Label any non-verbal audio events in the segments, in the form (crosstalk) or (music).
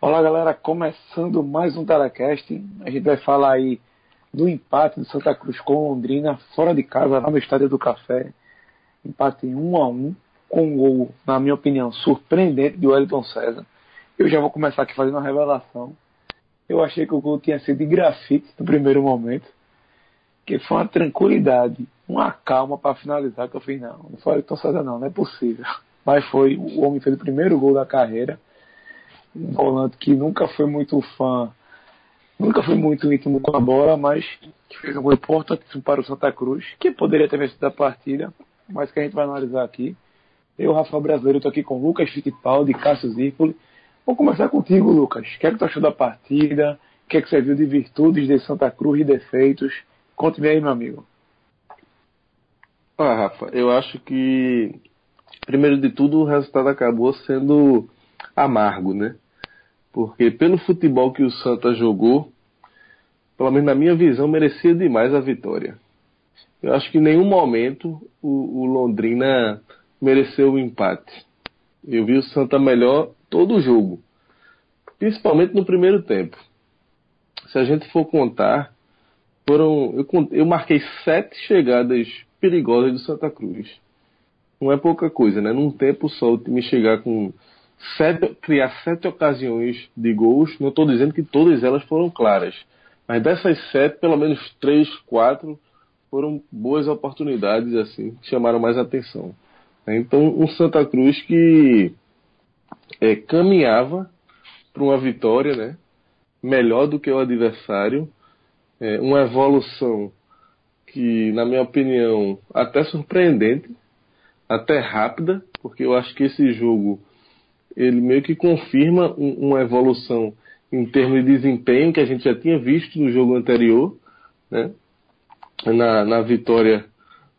Olá galera, começando mais um Telecast. A gente vai falar aí do empate do Santa Cruz com Londrina, fora de casa, lá no Estádio do Café. Empate em 1 a 1 com um gol, na minha opinião, surpreendente de Wellington César. Eu já vou começar aqui fazendo uma revelação. Eu achei que o gol tinha sido de grafite no primeiro momento, que foi uma tranquilidade, uma calma para finalizar, que eu fiz, não, não foi César não, não é possível. (laughs) Mas foi, o homem fez o primeiro gol da carreira um volante que nunca foi muito fã, nunca foi muito íntimo com a bola, mas que fez um gol importantíssimo para o Santa Cruz, que poderia ter vencido a partida, mas que a gente vai analisar aqui. Eu, Rafael Brasileiro, estou aqui com Lucas Fittipaldi Cássio Zirpoli. Vou começar contigo, Lucas. O que é que tu achou da partida? O que é que você viu de virtudes de Santa Cruz e defeitos? Conte-me aí, meu amigo. Ah, Rafa, eu acho que, primeiro de tudo, o resultado acabou sendo amargo, né? Porque pelo futebol que o Santa jogou, pelo menos na minha visão, merecia demais a vitória. Eu acho que em nenhum momento o, o Londrina mereceu o empate. Eu vi o Santa melhor todo o jogo, principalmente no primeiro tempo. Se a gente for contar, foram eu, eu marquei sete chegadas perigosas do Santa Cruz. Não é pouca coisa, né? Num tempo só o time chegar com sete, criar sete ocasiões de gols. Não estou dizendo que todas elas foram claras, mas dessas sete, pelo menos três, quatro foram boas oportunidades assim, que chamaram mais atenção. Então, um Santa Cruz que é, caminhava para uma vitória, né? Melhor do que o adversário, é, uma evolução que, na minha opinião, até surpreendente, até rápida, porque eu acho que esse jogo ele meio que confirma um, uma evolução em termos de desempenho que a gente já tinha visto no jogo anterior, né? na, na vitória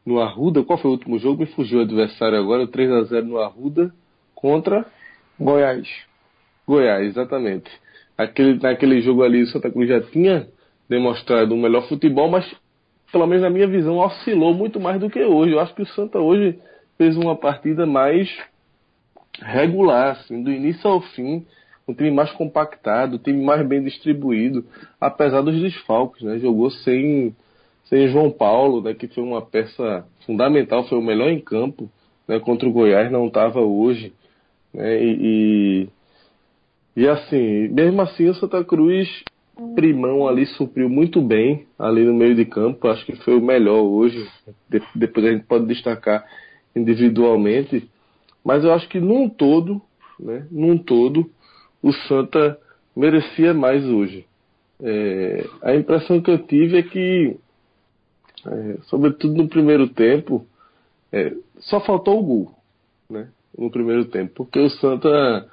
no Arruda. Qual foi o último jogo? Me fugiu o adversário agora, 3 a 0 no Arruda contra Goiás. Goiás, exatamente. Aquele, naquele jogo ali, o Santa Cruz já tinha demonstrado um melhor futebol, mas pelo menos na minha visão oscilou muito mais do que hoje. Eu acho que o Santa hoje fez uma partida mais regular, assim, do início ao fim, um time mais compactado, um time mais bem distribuído, apesar dos desfalques, né? Jogou sem, sem João Paulo, né? Que foi uma peça fundamental, foi o melhor em campo, né? Contra o Goiás, não estava hoje, né? E, e, e, assim, mesmo assim o Santa Cruz Primão ali supriu muito bem ali no meio de campo, acho que foi o melhor hoje, depois a gente pode destacar individualmente, mas eu acho que num todo, né, num todo, o Santa merecia mais hoje. É, a impressão que eu tive é que, é, sobretudo no primeiro tempo, é, só faltou o gol, né, no primeiro tempo, porque o Santa,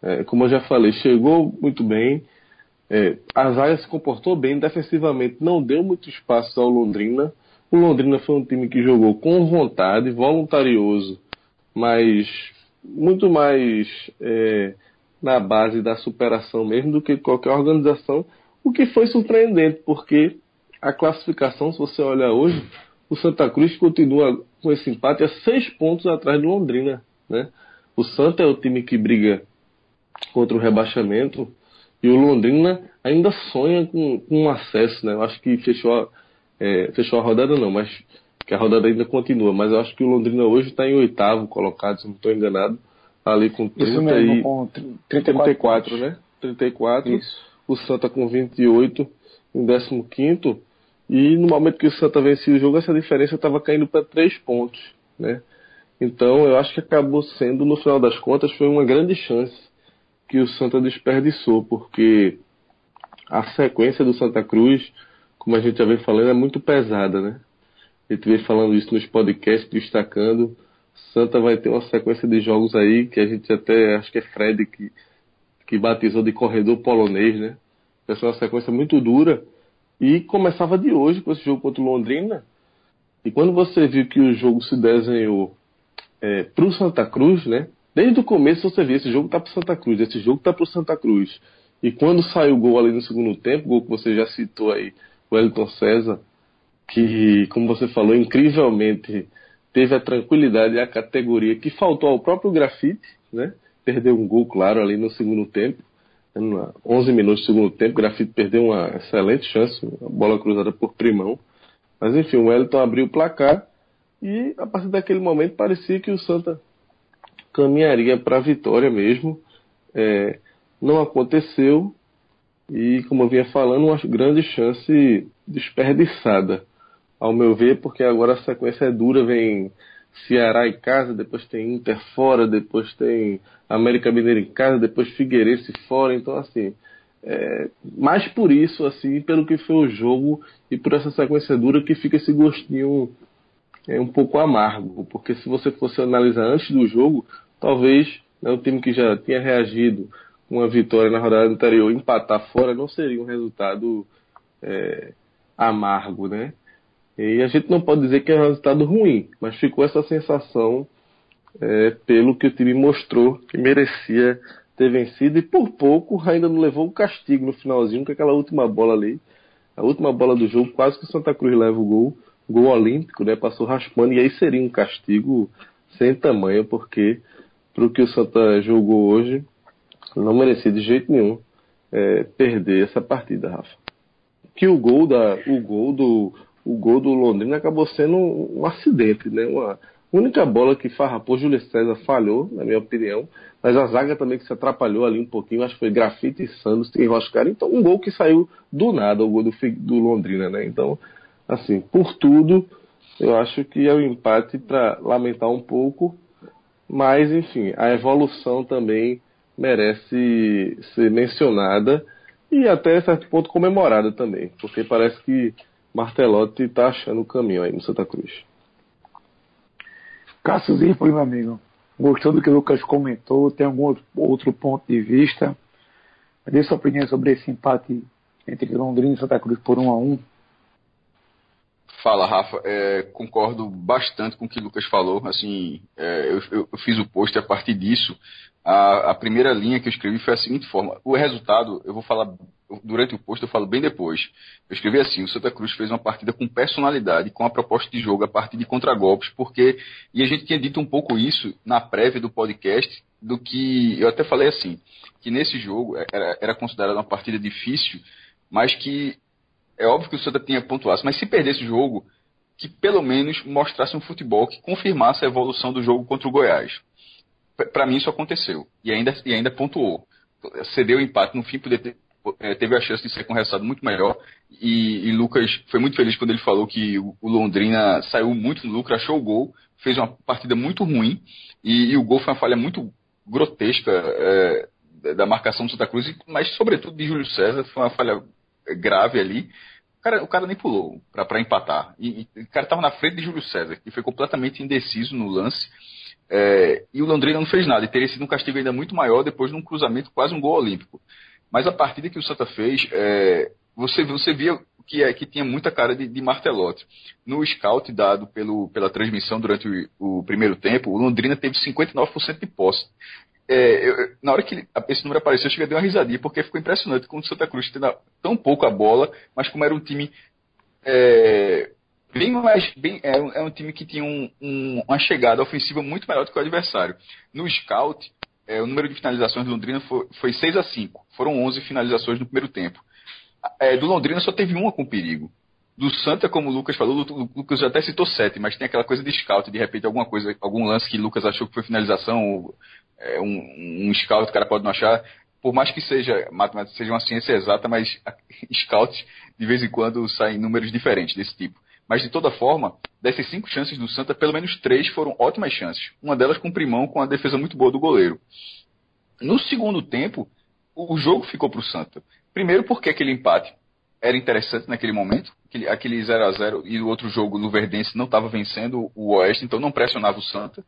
é, como eu já falei, chegou muito bem, é, a zaga se comportou bem defensivamente, não deu muito espaço ao Londrina. O Londrina foi um time que jogou com vontade, voluntarioso mas muito mais é, na base da superação mesmo do que qualquer organização, o que foi surpreendente, porque a classificação, se você olhar hoje, o Santa Cruz continua com esse empate a seis pontos atrás do Londrina. Né? O Santa é o time que briga contra o rebaixamento e o Londrina ainda sonha com, com um acesso. Né? Eu acho que fechou, é, fechou a rodada não, mas que a rodada ainda continua, mas eu acho que o Londrina hoje está em oitavo colocado, se não estou enganado, ali com 30 Isso mesmo, e, com 34, 34 né? 34. Isso. O Santa com 28 em 15 e no momento que o Santa vencia o jogo, essa diferença estava caindo para 3 pontos, né? Então eu acho que acabou sendo, no final das contas, foi uma grande chance que o Santa desperdiçou, porque a sequência do Santa Cruz, como a gente já vem falando, é muito pesada, né? A gente vem falando isso nos podcasts, destacando. Santa vai ter uma sequência de jogos aí que a gente até, acho que é Fred que, que batizou de corredor polonês, né? Vai ser uma sequência muito dura. E começava de hoje com esse jogo contra o Londrina. E quando você viu que o jogo se desenhou é, para o Santa Cruz, né? Desde o começo você viu, esse jogo tá pro Santa Cruz, esse jogo tá pro Santa Cruz. E quando saiu o gol ali no segundo tempo, o gol que você já citou aí, o Elton César, que, como você falou, incrivelmente teve a tranquilidade e a categoria que faltou ao próprio Grafite, né? Perdeu um gol, claro, ali no segundo tempo. 11 minutos do segundo tempo, Grafite perdeu uma excelente chance, a bola cruzada por Primão. Mas enfim, o Wellington abriu o placar e a partir daquele momento parecia que o Santa caminharia para a vitória mesmo. É, não aconteceu. E, como eu vinha falando, uma grande chance desperdiçada, ao meu ver, porque agora a sequência é dura, vem Ceará em casa, depois tem Inter fora, depois tem América Mineira em casa, depois Figueirense fora, então assim, é, mais por isso, assim, pelo que foi o jogo e por essa sequência dura que fica esse gostinho é, um pouco amargo, porque se você fosse analisar antes do jogo, talvez né, o time que já tinha reagido com uma vitória na rodada anterior empatar fora não seria um resultado é, amargo, né? E a gente não pode dizer que é um resultado ruim, mas ficou essa sensação é, pelo que o time mostrou que merecia ter vencido e por pouco ainda não levou o castigo no finalzinho com aquela última bola ali. A última bola do jogo, quase que o Santa Cruz leva o gol, gol olímpico, né? Passou raspando e aí seria um castigo sem tamanho, porque para o que o Santa jogou hoje, não merecia de jeito nenhum é, perder essa partida, Rafa. Que o gol da, o gol do, o gol do Londrina acabou sendo um, um acidente, né? Uma única bola que farrapou Júlio César falhou, na minha opinião, mas a zaga também que se atrapalhou ali um pouquinho, acho que foi Grafite e Santos que enroscaram. Então, um gol que saiu do nada, o gol do, do Londrina, né? Então, assim, por tudo, eu acho que é um empate para lamentar um pouco, mas enfim, a evolução também merece ser mencionada e até certo ponto comemorada também, porque parece que Martelotti está achando o caminho aí no Santa Cruz. Cássio Zirpoli, meu amigo, gostou do que o Lucas comentou? Tem algum outro ponto de vista? Dê sua opinião sobre esse empate entre Londrina e Santa Cruz por um a um. Fala, Rafa. É, concordo bastante com o que o Lucas falou. Assim, é, eu, eu, fiz o post a partir disso. A, a, primeira linha que eu escrevi foi a seguinte forma: o resultado, eu vou falar durante o post, eu falo bem depois. Eu escrevi assim: o Santa Cruz fez uma partida com personalidade, com a proposta de jogo a partir de contragolpes, porque e a gente tinha dito um pouco isso na prévia do podcast, do que eu até falei assim, que nesse jogo era, era considerado uma partida difícil, mas que é óbvio que o Santa tinha pontuasse, mas se perdesse o jogo, que pelo menos mostrasse um futebol que confirmasse a evolução do jogo contra o Goiás. Para mim isso aconteceu e ainda e ainda pontuou. Cedeu o empate no fim, ter, é, teve a chance de ser com um resultado muito melhor. E, e, Lucas foi muito feliz quando ele falou que o, o Londrina saiu muito no lucro, achou o gol, fez uma partida muito ruim e, e o gol foi uma falha muito grotesca é, da marcação do Santa Cruz, mas sobretudo de Júlio César, foi uma falha grave ali. Cara, o cara nem pulou para empatar. E, e, o cara estava na frente de Júlio César, que foi completamente indeciso no lance. É, e o Londrina não fez nada. E teria sido um castigo ainda muito maior depois de um cruzamento, quase um gol olímpico. Mas a partida que o Santa fez, é, você, você via que, é, que tinha muita cara de, de martelote. No scout dado pelo, pela transmissão durante o, o primeiro tempo, o Londrina teve 59% de posse. É, eu, na hora que esse número apareceu, eu cheguei a dar uma risadinha, porque ficou impressionante como o Santa Cruz tendo tão pouco a bola, mas como era um time é, bem mais. Bem, é, um, é um time que tinha um, um, uma chegada ofensiva muito melhor do que o adversário. No scout, é, o número de finalizações do Londrina foi, foi 6 a 5. Foram 11 finalizações no primeiro tempo. É, do Londrina só teve uma com perigo. Do Santa, como o Lucas falou, o Lucas já até citou 7, mas tem aquela coisa de scout, de repente alguma coisa, algum lance que o Lucas achou que foi finalização, é, um, um scout, o cara pode não achar. Por mais que seja matemática seja uma ciência exata, mas (laughs) scout de vez em quando saem números diferentes desse tipo. Mas de toda forma, dessas cinco chances do Santa, pelo menos três foram ótimas chances. Uma delas com o Primão, com a defesa muito boa do goleiro. No segundo tempo, o jogo ficou para o Santa. Primeiro porque aquele empate era interessante naquele momento, aquele, 0 a 0 e o outro jogo, no Verdense, não estava vencendo o Oeste, então não pressionava o Santa,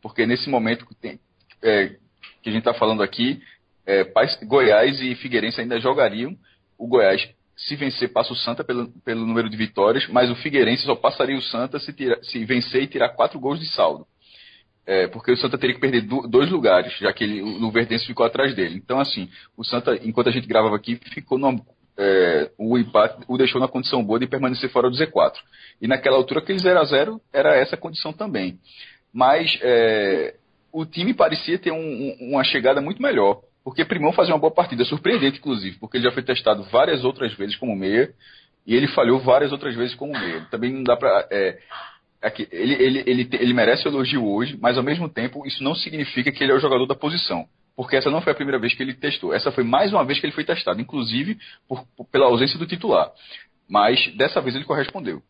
porque nesse momento que, tem, é, que a gente está falando aqui, é, Goiás e Figueirense ainda jogariam. O Goiás se vencer, passa o Santa pelo, pelo número de vitórias, mas o Figueirense só passaria o Santa se, tira, se vencer e tirar quatro gols de saldo. É, porque o Santa teria que perder do, dois lugares, já que ele, o Verdense ficou atrás dele. Então, assim, o Santa, enquanto a gente gravava aqui, ficou numa é, o empate o deixou na condição boa de permanecer fora do Z4. E naquela altura, aquele 0 a 0 era essa condição também. Mas é, o time parecia ter um, um, uma chegada muito melhor. Porque Primão fazia uma boa partida, surpreendente, inclusive, porque ele já foi testado várias outras vezes como meia e ele falhou várias outras vezes como meia. Também não dá para. É, ele, ele, ele, ele merece elogio hoje, mas ao mesmo tempo isso não significa que ele é o jogador da posição porque essa não foi a primeira vez que ele testou. Essa foi mais uma vez que ele foi testado, inclusive por, pela ausência do titular. Mas dessa vez ele correspondeu.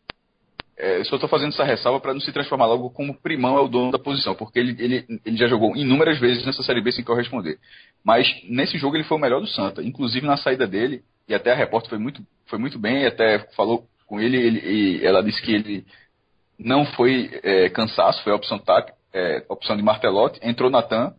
É, só estou fazendo essa ressalva para não se transformar logo como primão é o dono da posição, porque ele, ele, ele já jogou inúmeras vezes nessa Série B sem corresponder. Mas nesse jogo ele foi o melhor do Santa, inclusive na saída dele, e até a repórter foi muito, foi muito bem, até falou com ele, ele ela disse que ele não foi é, cansaço, foi a opção, tática, é, opção de martelote, entrou Natan,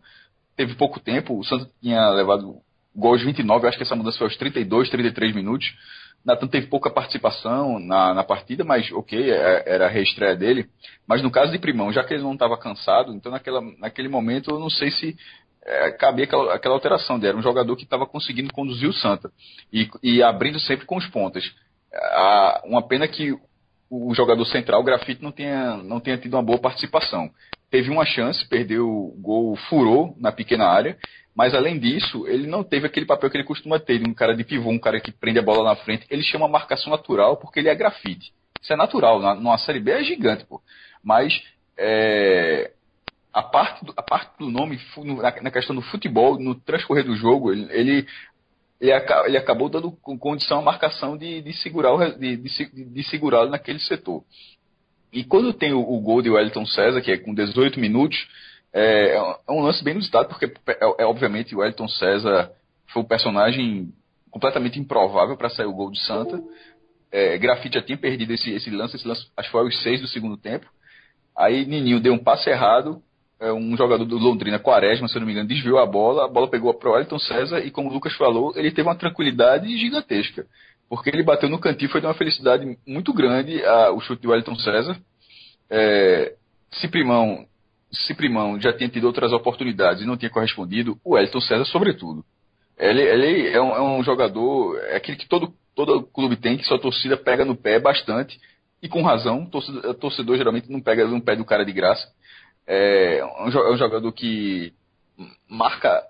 teve pouco tempo, o Santos tinha levado gol aos 29, eu acho que essa mudança foi aos 32, 33 minutos. Natan teve pouca participação na, na partida, mas ok, é, era a reestreia dele. Mas no caso de Primão, já que ele não estava cansado, então naquela, naquele momento eu não sei se é, cabia aquela, aquela alteração dele. Era um jogador que estava conseguindo conduzir o Santa e, e abrindo sempre com os pontas. A, uma pena que o jogador central, o Grafite, não tenha, não tenha tido uma boa participação teve uma chance, perdeu o gol, furou na pequena área, mas além disso, ele não teve aquele papel que ele costuma ter, um cara de pivô, um cara que prende a bola na frente. Ele chama marcação natural porque ele é grafite. Isso é natural, na, numa Série B é gigante, pô. Mas é, a, parte do, a parte do nome, na, questão do futebol, no transcorrer do jogo, ele, ele ele, ele, acabou dando condição à marcação de, de segurar de, de, de segurá-lo naquele setor. E quando tem o, o gol de Wellington César, que é com 18 minutos, é, é um lance bem inusitado, porque é, é, obviamente o Wellington César foi um personagem completamente improvável para sair o gol de Santa. É, Grafite já tinha perdido esse, esse lance, esse lance acho que foi aos seis do segundo tempo. Aí Nininho deu um passe errado, é, um jogador do Londrina, Quaresma, se não me engano, desviou a bola, a bola pegou para o Wellington César e, como o Lucas falou, ele teve uma tranquilidade gigantesca porque ele bateu no cantinho, foi de uma felicidade muito grande a, o chute de Wellington César. É, se Primão, se Primão já tinha tido outras oportunidades e não tinha correspondido, o Wellington César, sobretudo. Ele, ele é, um, é, um, jogador, é aquele que todo, todo clube tem, que sua torcida pega no pé bastante, e com razão, torcedor, torcedor geralmente não pega no pé do cara de graça. É um, é um jogador que marca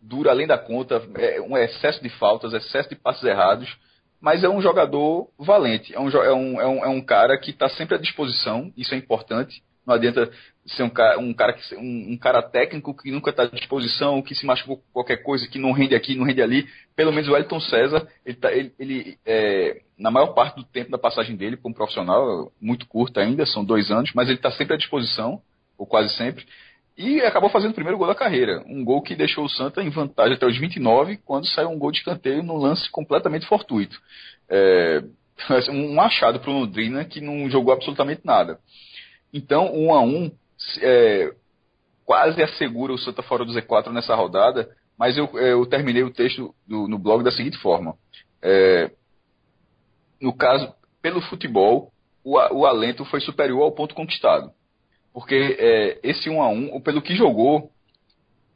dura além da conta, é um excesso de faltas, excesso de passes errados, mas é um jogador valente, é um, é um, é um, é um cara que está sempre à disposição, isso é importante. Não adianta ser um cara, um cara, que, um, um cara técnico que nunca está à disposição, que se machucou qualquer coisa, que não rende aqui, não rende ali. Pelo menos o Elton César, ele, tá, ele, ele é, na maior parte do tempo da passagem dele como profissional, muito curta ainda, são dois anos, mas ele está sempre à disposição, ou quase sempre. E acabou fazendo o primeiro gol da carreira. Um gol que deixou o Santa em vantagem até os 29, quando saiu um gol de escanteio num lance completamente fortuito. É, (laughs) um achado para o Londrina que não jogou absolutamente nada. Então, um a um é, quase assegura o Santa fora do Z4 nessa rodada, mas eu, é, eu terminei o texto do, no blog da seguinte forma. É, no caso, pelo futebol, o, o alento foi superior ao ponto conquistado. Porque é, esse 1 a 1 pelo que jogou,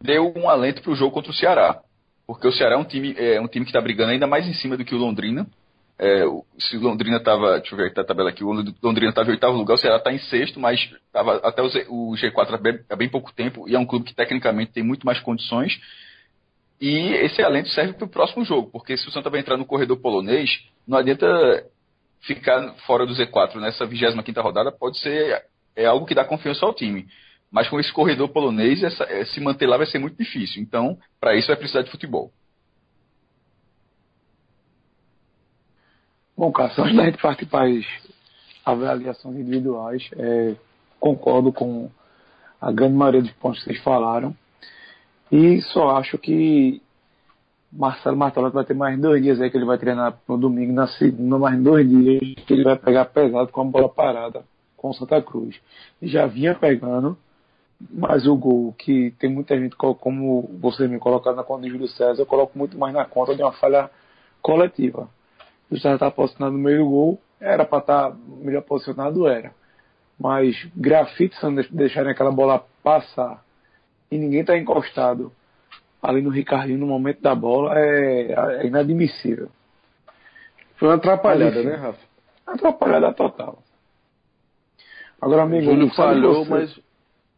deu um alento para o jogo contra o Ceará. Porque o Ceará é um time, é um time que está brigando ainda mais em cima do que o Londrina. É, se o Londrina estava, deixa eu ver aqui a tabela aqui, o Londrina estava em oitavo lugar, o Ceará está em sexto, mas estava até o, o G4 há bem, há bem pouco tempo, e é um clube que tecnicamente tem muito mais condições. E esse alento serve para o próximo jogo, porque se o Santa vai entrar no corredor polonês, não adianta ficar fora do Z4 nessa 25 rodada, pode ser é algo que dá confiança ao time. Mas com esse corredor polonês, essa, é, se manter lá vai ser muito difícil. Então, para isso vai precisar de futebol. Bom, Cássio, antes da gente partir para as avaliações individuais, é, concordo com a grande maioria dos pontos que vocês falaram. E só acho que Marcelo Martelotti vai ter mais dois dias aí que ele vai treinar no domingo, na segunda, mais dois dias que ele vai pegar pesado com a bola parada com Santa Cruz. Já vinha pegando, mas o gol que tem muita gente, como você me colocar na conta de Júlio César, eu coloco muito mais na conta de uma falha coletiva. O César está posicionado no meio do gol, era para estar tá melhor posicionado, era. Mas grafite, se deixarem aquela bola passar e ninguém está encostado ali no Ricardinho no momento da bola, é, é inadmissível. Foi uma atrapalhada, né, Rafa? Atrapalhada total. Agora, amigo, Júlio falhou, mas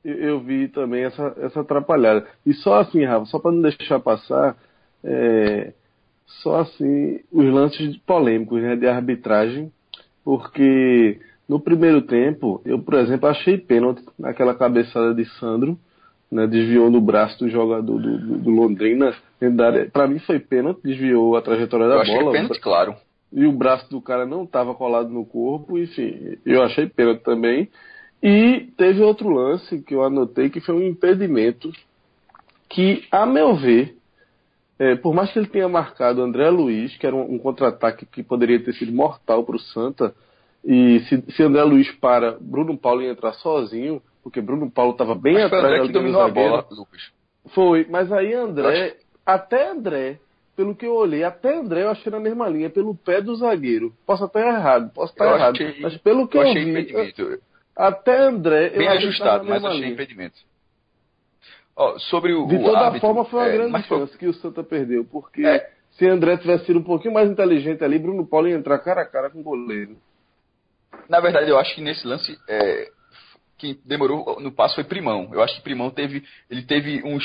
eu vi também essa, essa atrapalhada. E só assim, Rafa, só para não deixar passar, é, só assim, os lances polêmicos né, de arbitragem, porque no primeiro tempo, eu, por exemplo, achei pênalti naquela cabeçada de Sandro, né, desviou no braço do jogador do, do, do Londrina. Para mim foi pênalti, desviou a trajetória da eu bola. Achei pênalti, claro. E o braço do cara não estava colado no corpo, enfim, eu achei pênalti também. E teve outro lance que eu anotei que foi um impedimento que, a meu ver, é, por mais que ele tenha marcado André Luiz, que era um, um contra-ataque que poderia ter sido mortal para o Santa, e se, se, André Luiz para, Bruno Paulo ia entrar sozinho, porque Bruno Paulo estava bem mas atrás André que dominou a bola, Lucas. Foi, mas aí André, acho... até André, pelo que eu olhei, até André eu achei na mesma linha, pelo pé do zagueiro. Posso estar errado, posso estar eu errado, achei, mas pelo que eu, eu vi, impedimento. até André bem eu ajustado, mas achei linha. impedimento. Oh, sobre o, de o toda árbitro, forma foi uma é, grande chance foi... que o Santa perdeu, porque É. se André tivesse sido um pouquinho mais inteligente ali, Bruno Paulo ia entrar cara a cara com o goleiro. Na verdade, eu acho que nesse lance, é, quem demorou no passo foi Primão. Eu acho que Primão teve, ele teve uns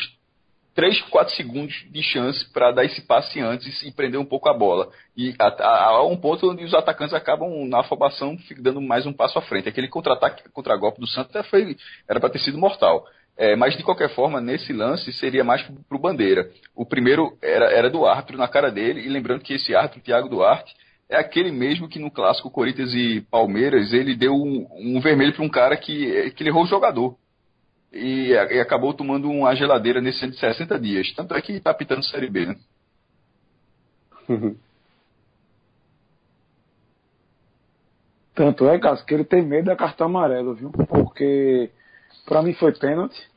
3, 4 segundos de chance para dar esse passe antes e prender um pouco a bola. E há um ponto onde os atacantes acabam, na afobação, dando mais um passo à frente. Aquele contra-ataque, contra-golpe do Santa foi, era para ter sido mortal. É, mas de qualquer forma, nesse lance seria mais para o Bandeira. O primeiro era, era do árbitro na cara dele, e lembrando que esse árbitro, Thiago Duarte, é aquele mesmo que no clássico Corinthians e Palmeiras ele deu um, um vermelho para um cara que, que ele errou o jogador. E, e, acabou tomando uma geladeira nesse ano de 60 dias. Tanto é que está pitando Série B, né? Tanto é, Cássio, que ele tem medo da cartão amarelo, viu? Porque para mim foi pênalti.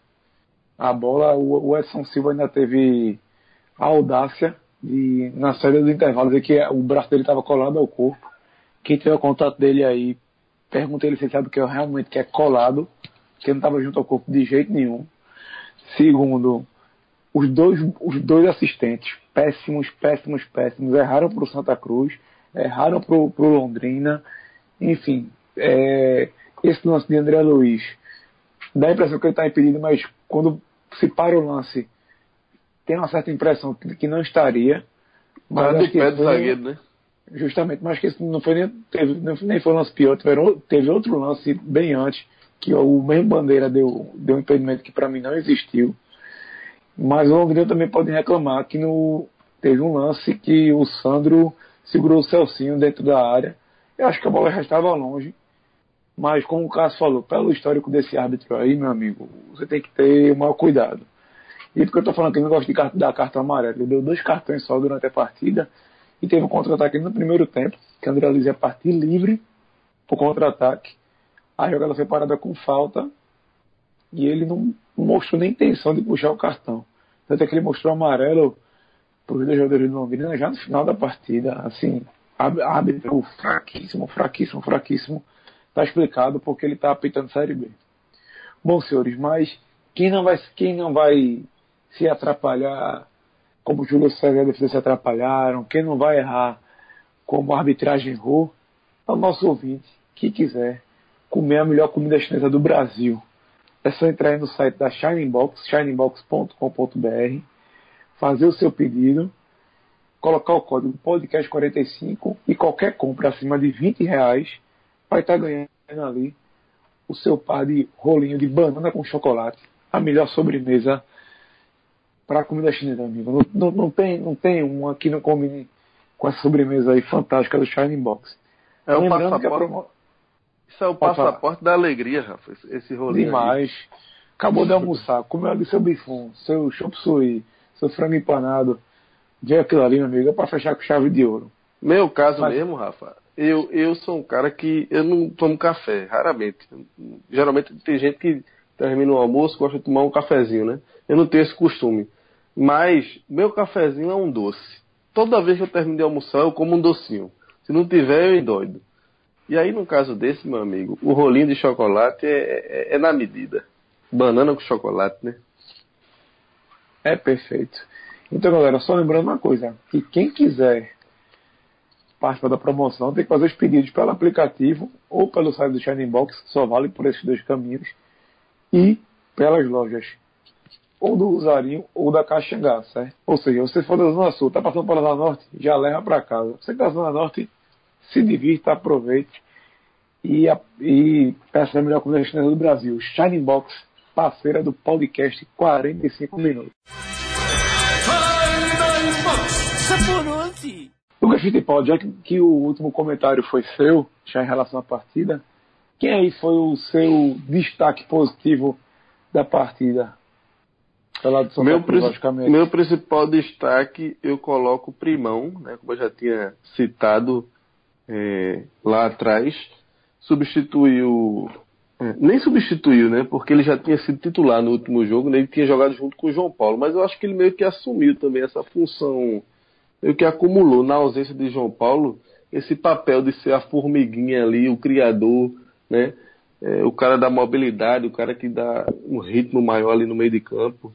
A bola, o, o Edson Silva ainda teve a audácia de, na saída do intervalo, dizer que o braço dele estava colado ao corpo. Quem teve o contato dele aí, pergunta ele se sabe que é realmente que é colado, que não estava junto ao corpo de jeito nenhum. Segundo, os dois, os dois assistentes, péssimos, péssimos, péssimos, erraram para o Santa Cruz, erraram para o Londrina. Enfim, é, esse lance de André Luiz dá a impressão que ele está impedido, mas quando se para o lance, tem uma certa impressão que, que não estaria. Mas do pé do zagueiro, né? Justamente, mas que esse não foi nem, teve, nem foi um lance pior, teve outro lance bem antes, que o mesmo Bandeira deu, deu um impedimento que para mim não existiu. Mas o Londrina também pode reclamar que no, teve um lance que o Sandro segurou o Celcinho dentro da área. Eu acho que a bola já estava longe. Mas como o Cássio falou, pelo histórico desse árbitro aí, meu amigo, você tem que ter o maior cuidado. E porque eu tô falando que ele não gosta de dar cartão amarelo. Ele deu dois cartões só durante a partida. E teve um contra-ataque no primeiro tempo, que André Luiz ia partir livre pro contra-ataque. A jogada foi parada com falta. E ele não mostrou nem intenção de puxar o cartão. Tanto é que ele mostrou amarelo para os dois jogadores do Londrina já no final da partida. Assim, árbitro fraquíssimo, fraquíssimo, fraquíssimo. Tá explicado porque ele tá apitando Série B. Bom, senhores, mas quem não vai, quem não vai se atrapalhar, como o Júlio César e a defesa se atrapalharam, quem não vai errar como a arbitragem errou, é o nosso ouvinte que quiser comer a melhor comida chinesa do Brasil. É só entrar aí no site da Shining Box, shiningbox.com.br, fazer o seu pedido, colocar o código podcast45 e qualquer compra acima de 20 reais vai estar ganhando ali o seu par de rolinho de banana com chocolate, a melhor sobremesa para a comida chinesa, amigo. Não, não, não tem, não tem uma que não combine com essa sobremesa aí fantástica do Shining Box. É a passaporte. Isso é o passaporte da alegria, Rafa. esse- Esse rolinho. aí. demais. Acabou de almoçar, comeu ali seu bifão, seu chop suey, seu frango empanado. Vê aquilo ali, meu amigo, é para fechar com chave de ouro. Meu caso Mas- mesmo, Rafa, eu, eu sou um cara que eu não tomo café, raramente. Geralmente tem gente que termina o almoço gosta de tomar um cafezinho, né? Eu não tenho esse costume. Mas meu cafezinho é um doce. Toda vez que eu termino de almoçar, eu como um docinho. Se não tiver, eu endoido. E aí, no caso desse, meu amigo, o rolinho de chocolate é, é- é na medida. Banana com chocolate, né? É perfeito. Então, galera, só lembrando uma coisa, que quem quiser participar da promoção, tem que fazer os pedidos pelo aplicativo ou pelo site do Shining Box, só vale por esses dois caminhos, e pelas lojas ou do Usarinho ou da Caxangá, certo? Ou seja, você for da Zona Sul, tá passando pela Zona Norte, já leva para casa. Você que tá da Zona Norte, se divirta, aproveite e, a, e peça a melhor comida chinesa do Brasil. Shining Box, parceira do podcast 45 Minutos. Lucas Fittipaldi, já que, que, o último comentário foi seu, já em relação à partida, quem aí foi o seu destaque positivo da partida? Meu, meu principal destaque eu coloco o Primão, né, como eu já tinha citado é, lá atrás, substituiu. É, nem substituiu, né? Porque ele já tinha sido titular no último jogo, né, ele tinha jogado junto com o João Paulo, mas eu acho que ele meio que assumiu também essa função, meio que acumulou na ausência de João Paulo esse papel de ser a formiguinha ali, o criador, né? É, o cara da mobilidade, o cara que dá um ritmo maior ali no meio de campo.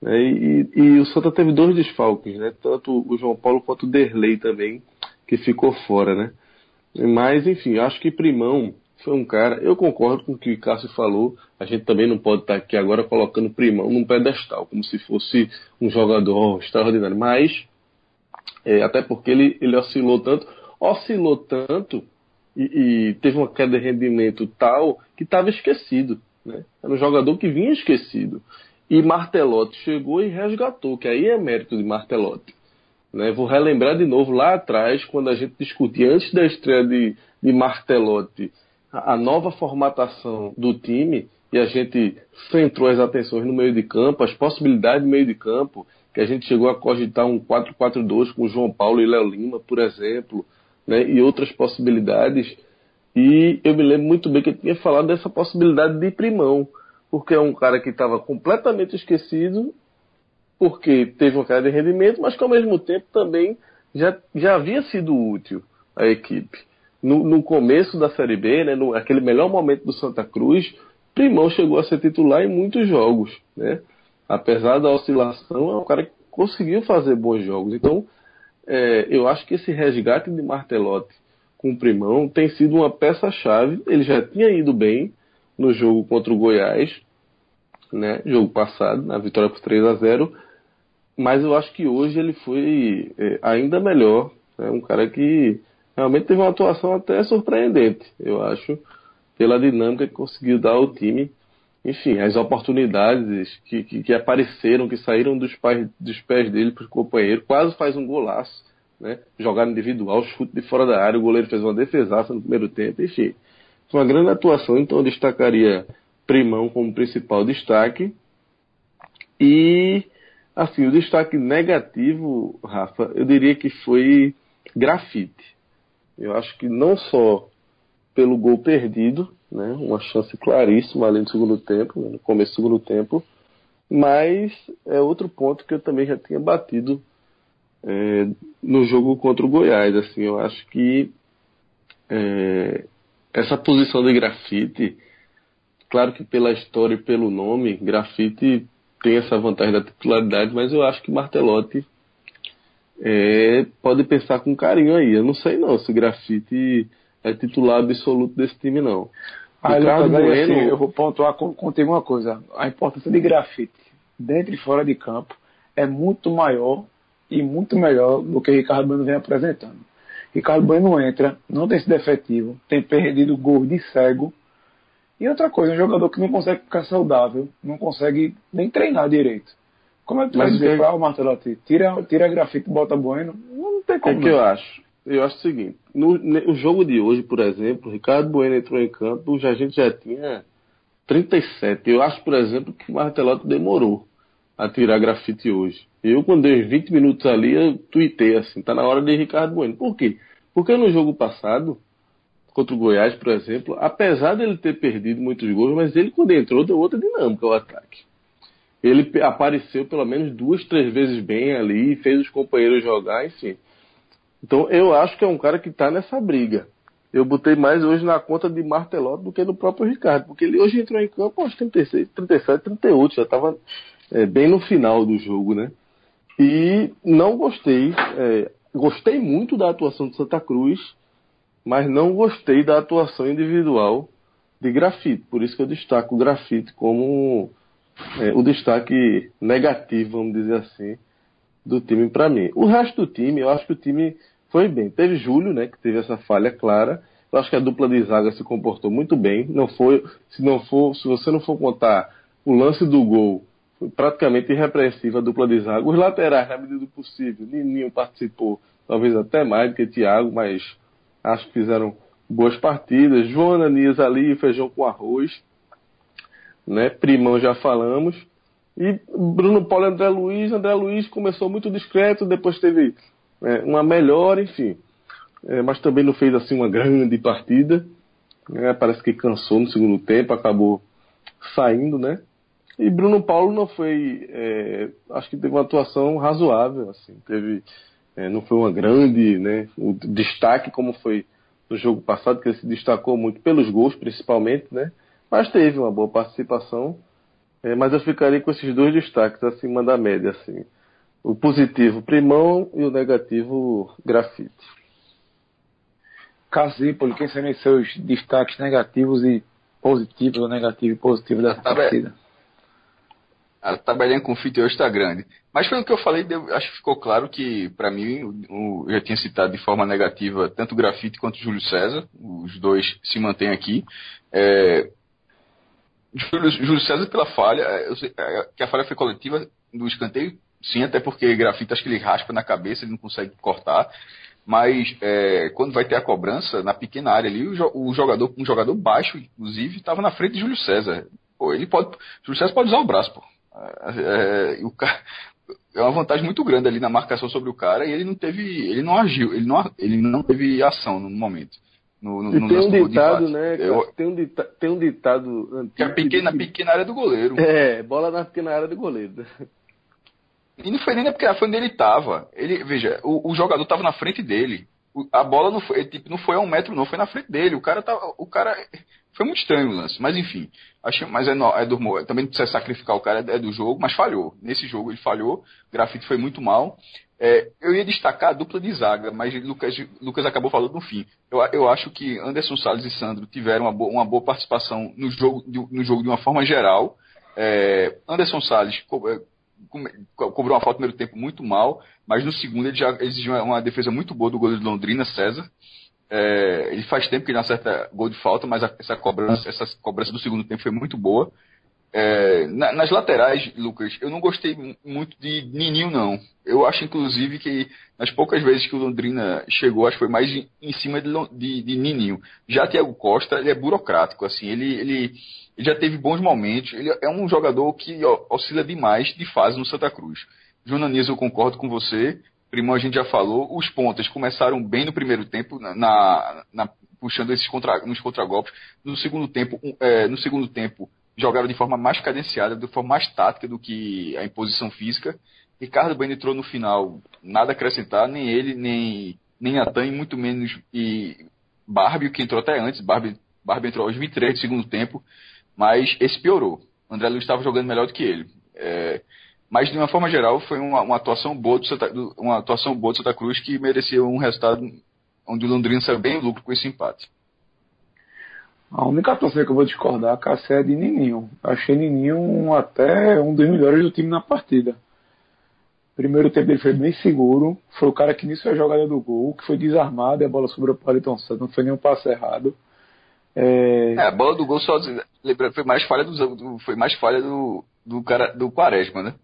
Né? E, e, o Santa teve dois desfalques, né? Tanto o João Paulo quanto o Derlei também, que ficou fora, né? Mas, enfim, acho que Primão foi um cara. Eu concordo com o que o Cássio falou. A gente também não pode estar aqui agora colocando Primão num pedestal, como se fosse um jogador extraordinário. Mas, é, até porque ele, ele oscilou tanto, oscilou tanto e, e teve uma queda de rendimento tal que estava esquecido. Né? Era um jogador que vinha esquecido. E Martelotti chegou e resgatou, que aí é mérito de Martelotti. Né? Vou relembrar de novo lá atrás, quando a gente discutia, antes da estreia de, de Martelotti, a, a nova formatação do time, e a gente centrou as atenções no meio de campo, as possibilidades do meio de campo, que a gente chegou a cogitar um 4-4-2 com João Paulo e Léo Lima, por exemplo, né? e outras possibilidades. E eu me lembro muito bem que eu tinha falado dessa possibilidade de primão porque é um cara que estava completamente esquecido, porque teve uma queda de rendimento, mas que ao mesmo tempo também já, já havia sido útil à equipe. No, no começo da Série B, né, no, aquele melhor momento do Santa Cruz, Primão chegou a ser titular em muitos jogos. Né? Apesar da oscilação, é um cara que conseguiu fazer bons jogos. Então, é, eu acho que esse resgate de Martelotti com o Primão tem sido uma peça-chave. Ele já tinha ido bem, no jogo contra o Goiás, né? Jogo passado, na vitória por 3 a 0 Mas eu acho que hoje ele foi é, ainda melhor. É um cara que realmente teve uma atuação até surpreendente, eu acho, pela dinâmica que conseguiu dar ao time. Enfim, as oportunidades que, que, que apareceram, que saíram dos, pais, dos pés dele para o companheiro, quase faz um golaço, né? Jogada individual, chute de fora da área, o goleiro fez uma defesaça no primeiro tempo, enfim uma grande atuação, então eu destacaria Primão como principal destaque. E, assim, o destaque negativo, Rafa, eu diria que foi grafite. Eu acho que não só pelo gol perdido, né, uma chance claríssima ali no segundo tempo, no começo do segundo tempo, mas é outro ponto que eu também já tinha batido é, no jogo contra o Goiás. Assim, eu acho que é, essa posição de grafite, claro que pela história e pelo nome, grafite tem essa vantagem da titularidade, mas eu acho que Martelotti é, pode pensar com carinho aí. Eu não sei não se grafite é titular absoluto desse time não. Ah, Ricardo Bueno, assim, eu vou pontuar contigo uma coisa. A importância de grafite dentro e fora de campo é muito maior e muito melhor do que Ricardo Bueno vem apresentando. Ricardo Bueno entra, não tem sido efetivo, tem perdido gol de cego. E outra coisa, um jogador que não consegue ficar saudável, não consegue nem treinar direito. Como é que tu vai dizer para o Martelotti, tira, tira a grafite e bota Bueno? Não tem como. É que eu acho. Eu acho o seguinte, no, no jogo de hoje, por exemplo, Ricardo Bueno entrou em campo, já, a gente já tinha 37. Eu acho, por exemplo, que o Martelotti demorou a tirar grafite hoje. Eu, quando dei 20 minutos ali, eu tuitei assim, tá na hora de Ricardo Bueno. Por quê? Porque no jogo passado, contra o Goiás, por exemplo, apesar dele ter perdido muitos gols, mas ele, quando entrou, deu outra dinâmica ao ataque. Ele apareceu pelo menos duas, três vezes bem ali, fez os companheiros jogar, enfim. Então eu acho que é um cara que está nessa briga. Eu botei mais hoje na conta de Martelotti do que no próprio Ricardo, porque ele hoje entrou em campo aos 36, 37, 38, já estava é, bem no final do jogo, né? E não gostei, é, gostei muito da atuação de Santa Cruz, mas não gostei da atuação individual de Grafite. Por isso que eu destaco o Grafite como é, o destaque negativo, vamos dizer assim, do time para mim. O resto do time, eu acho que o time foi bem. Teve Júlio, né, que teve essa falha clara. Eu acho que a dupla de zaga se comportou muito bem. Não foi, se não for, se você não for contar o lance do gol, foi praticamente irrepreensível a dupla de zaga. Os laterais, na medida do possível, Nininho participou, talvez até mais do que Thiago, mas acho que fizeram boas partidas. João Ananias ali, feijão com arroz. Né? Primão já falamos. E Bruno Paulo e André Luiz. André Luiz começou muito discreto, depois teve é, uma melhora, enfim. É, mas também não fez assim uma grande partida. É, parece que cansou no segundo tempo, acabou saindo, né? E Bruno Paulo não foi, é, acho que teve uma atuação razoável, assim, teve, é, não foi uma grande, né, o destaque como foi no jogo passado, que ele se destacou muito pelos gols, principalmente, né, mas teve uma boa participação, é, mas eu ficaria com esses dois destaques acima da média, assim, o positivo Primão e o negativo Grafite. Casípoli, quem seriam seus destaques negativos e positivos, ou negativo e positivo dessa partida? A tabelinha com fita hoje está grande. Mas pelo que eu falei, deu, acho que ficou claro que, para mim, o, eu já tinha citado de forma negativa tanto o Grafite quanto o Júlio César. Os dois se mantêm aqui. É, Júlio, Júlio, César pela falha, é, sei, é, que a falha foi coletiva do escanteio, sim, até porque Grafite acho que ele raspa na cabeça, ele não consegue cortar. Mas é, quando vai ter a cobrança, na pequena área ali, o, o jogador, um jogador baixo, inclusive, estava na frente de Júlio César. Pô, ele pode. Júlio César pode usar o braço, pô. É, é, o cara, é uma vantagem muito grande ali na marcação sobre o cara e ele não teve, ele não agiu, ele não, ele não teve ação no momento. No, no, no tem um ditado, né? Eu, tem, um ditado, tem um ditado antigo. Que é pequena, que... pequena área do goleiro. É, bola na pequena área do goleiro. E não foi nem na pequena, foi onde ele estava. Ele, veja, o, o jogador estava na frente dele. O, a bola não foi, tipo, não foi a um metro, não, foi na frente dele. O cara tava, o cara foi muito estranho o lance, mas enfim. Acho, mas é, é do, também não precisa sacrificar o cara, é do jogo, mas falhou. Nesse jogo ele falhou, o grafite foi muito mal. É, eu ia destacar a dupla de zaga, mas Lucas, Lucas acabou falando no fim. Eu, eu acho que Anderson Salles e Sandro tiveram uma boa, uma boa participação no jogo, no jogo de uma forma geral. É, Anderson Salles co, é, cobrou uma falta no primeiro tempo muito mal, mas no segundo ele já exigiu uma defesa muito boa do goleiro de Londrina, César. É, ele faz tempo que ele não acerta gol de falta, mas a, essa, cobrança, essa cobrança do segundo tempo foi muito boa. É, na, nas laterais, Lucas, eu não gostei muito de Nininho, não. Eu acho, inclusive, que nas poucas vezes que o Londrina chegou, acho que foi mais em, em cima de, de, de, Nininho. Já Thiago Costa, ele é burocrático, assim, ele, ele, ele, já teve bons momentos, ele é um jogador que oscila demais de fase no Santa Cruz. Jonanis, eu concordo com você, Primão a gente já falou, os pontas começaram bem no primeiro tempo, na, na puxando esses contra, nos contragolpes. No segundo tempo, é, no segundo tempo jogaram de forma mais cadenciada, de forma mais tática do que a imposição física. Ricardo Bueno entrou no final, nada a acrescentar, nem ele, nem, nem Natan, e muito menos e Barbie, que entrou até antes. Barbie, Barbie entrou aos 23 do segundo tempo, mas esse piorou. André Luiz estava jogando melhor do que ele. É, mas, de uma forma geral, foi uma, uma, atuação boa do Santa, uma atuação boa do Santa Cruz que merecia um resultado onde o Londrina saiu bem lucro com esse empate. A única atuação que eu vou discordar, Cassé, é de Nininho. Achei Nininho até um dos melhores do time na partida. Primeiro tempo ele foi bem seguro. Foi o cara que iniciou a jogada do gol, que foi desarmado e a bola sobrou para o Paletão Santos. Não foi nenhum passo errado. É... é... a bola do gol só foi mais falha do, foi mais falha do, do cara do Quaresma, né?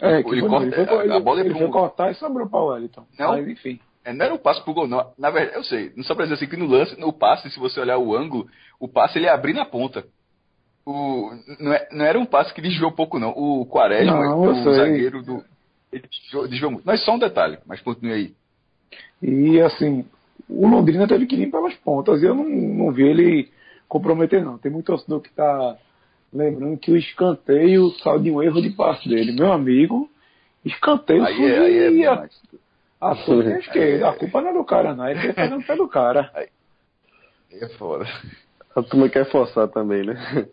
É, ele, corta, ele, foi, a bola ele, ele foi cortar e sobrou para o Wellington. Não, Mas, enfim. É, não era um passe pro gol, não. Na verdade, eu sei. Não só pra dizer assim que no lance, no passe, se você olhar o ângulo, o passe ele é abrir na ponta. O, não, é, não era um passe que desviou pouco, não. O Quaresma, não, o sei. zagueiro do. Ele desviou, desviou muito. Mas só um detalhe, mas continue aí. E assim, o Londrina teve que ir pelas pontas. E eu não, não vi ele comprometer, não. Tem muito torcedor que tá Lembrando que o escanteio saiu de um erro de passe dele. Meu amigo, escanteio aí é, aí é a, a, é, a culpa não é do cara, não. Ele tá fazendo pelo cara. Aí é foda. A turma quer forçar também, né?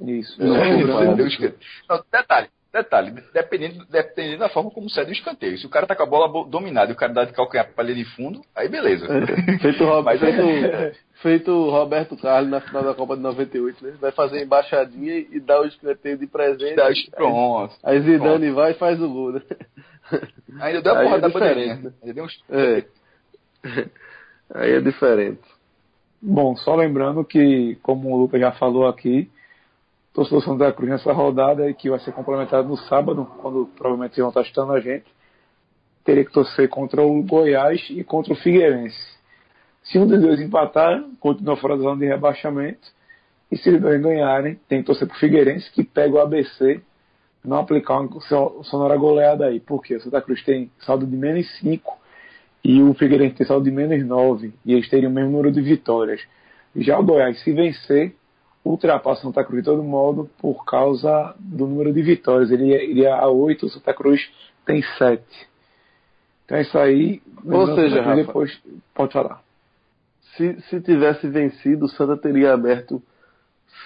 Isso. Não, não, não, detalhe. Detalhe, dependendo, dependendo da forma como sai do escanteio. Se o cara tá com a bola dominada e o cara dá de calcanhar pra linha de fundo, aí beleza. É, feito, Rob, (laughs) Mas, feito, é... feito Roberto Carlos na final da Copa de 98, né? Vai fazer embaixadinha e dá o escanteio de presente. Dá, pronto. Aí, aí Zidane pronto. vai e faz o gol, né? Ainda deu a porra é da bandeirinha. Né? Ainda deu uns... É. (laughs) Aí é diferente. Bom, só lembrando que, como o Lucas já falou aqui, torcedor Santa Cruz nessa rodada e que vai ser complementado no sábado, quando provavelmente vão estar estando a gente, teria que torcer contra o Goiás e contra o Figueirense. Se um dos dois empatar, continua fora da zona de rebaixamento. E se eles dois ganharem, tem que torcer para o Figueirense, que pega o ABC, não aplicar uma sonora goleada aí. Porque o Santa Cruz tem saldo de menos 5 e o Figueirense tem saldo de menos 9. E eles teriam o mesmo número de vitórias. Já o Goiás, se vencer, ultrapassa o Santa Cruz de todo modo por causa do número de vitórias. Ele iria a 8, o Santa Cruz tem 7. Então é isso aí. Ou seja, Rafa, depois pode falar. Se, se tivesse vencido, o Santa teria aberto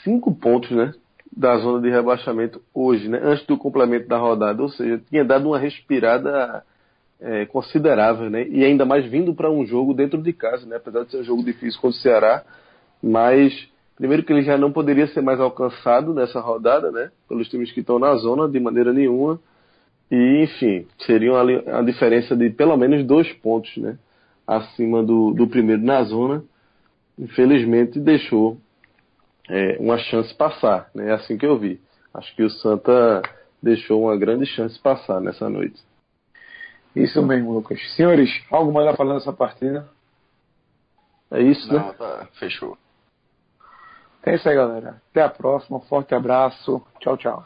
5 pontos, né? Da zona de rebaixamento hoje, né? Antes do complemento da rodada. Ou seja, tinha dado uma respirada é, considerável, né? E ainda mais vindo para um jogo dentro de casa, né? Apesar de ser um jogo difícil contra o Ceará, mas Primeiro que ele já não poderia ser mais alcançado nessa rodada, né? Pelos times que estão na zona, de maneira nenhuma. E, enfim, seria uma, diferença de pelo menos dois pontos, né? Acima do, do primeiro na zona. Infelizmente, deixou é, uma chance passar, né? É assim que eu vi. Acho que o Santa deixou uma grande chance passar nessa noite. Isso mesmo, Lucas. Senhores, algo mais a falar nessa partida? É isso, Não, né? Tá, fechou. É isso aí, galera. Até a próxima. Forte abraço. Tchau, tchau.